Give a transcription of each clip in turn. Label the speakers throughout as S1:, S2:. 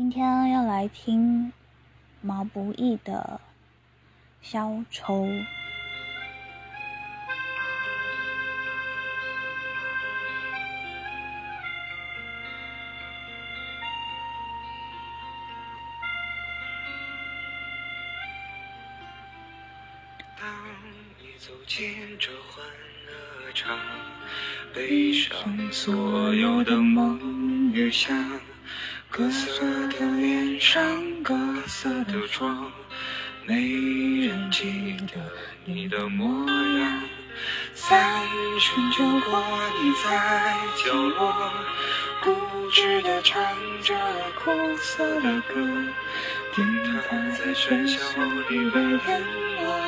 S1: 今天要来听毛不易的《消愁》。
S2: 当你走进这欢乐场，背上所有的梦与想。各色的脸上，各色的妆，没人记得你的模样。三巡酒过，你在角落，固执地唱着苦涩的歌。听它在喧嚣里被淹没。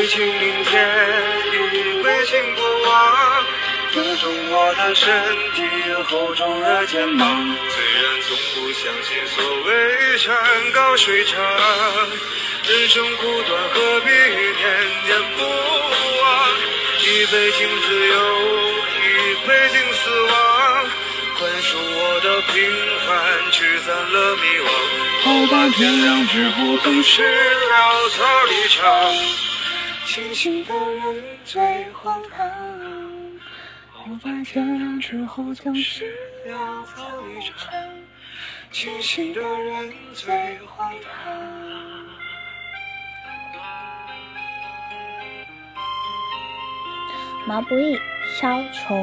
S2: 一杯敬明天，一杯敬过往，歌中我的身体，厚重的肩膀。虽然从不相信所谓山高水长，人生苦短，何必念念不忘？一杯敬自由，一杯敬死亡，宽恕我的平凡，驱散了迷惘。好吧，天亮之后总是潦草离场。清醒的人最荒唐，好吧，天亮之后总是潦草一场。清醒的人最荒唐。
S1: 毛不易《消愁》。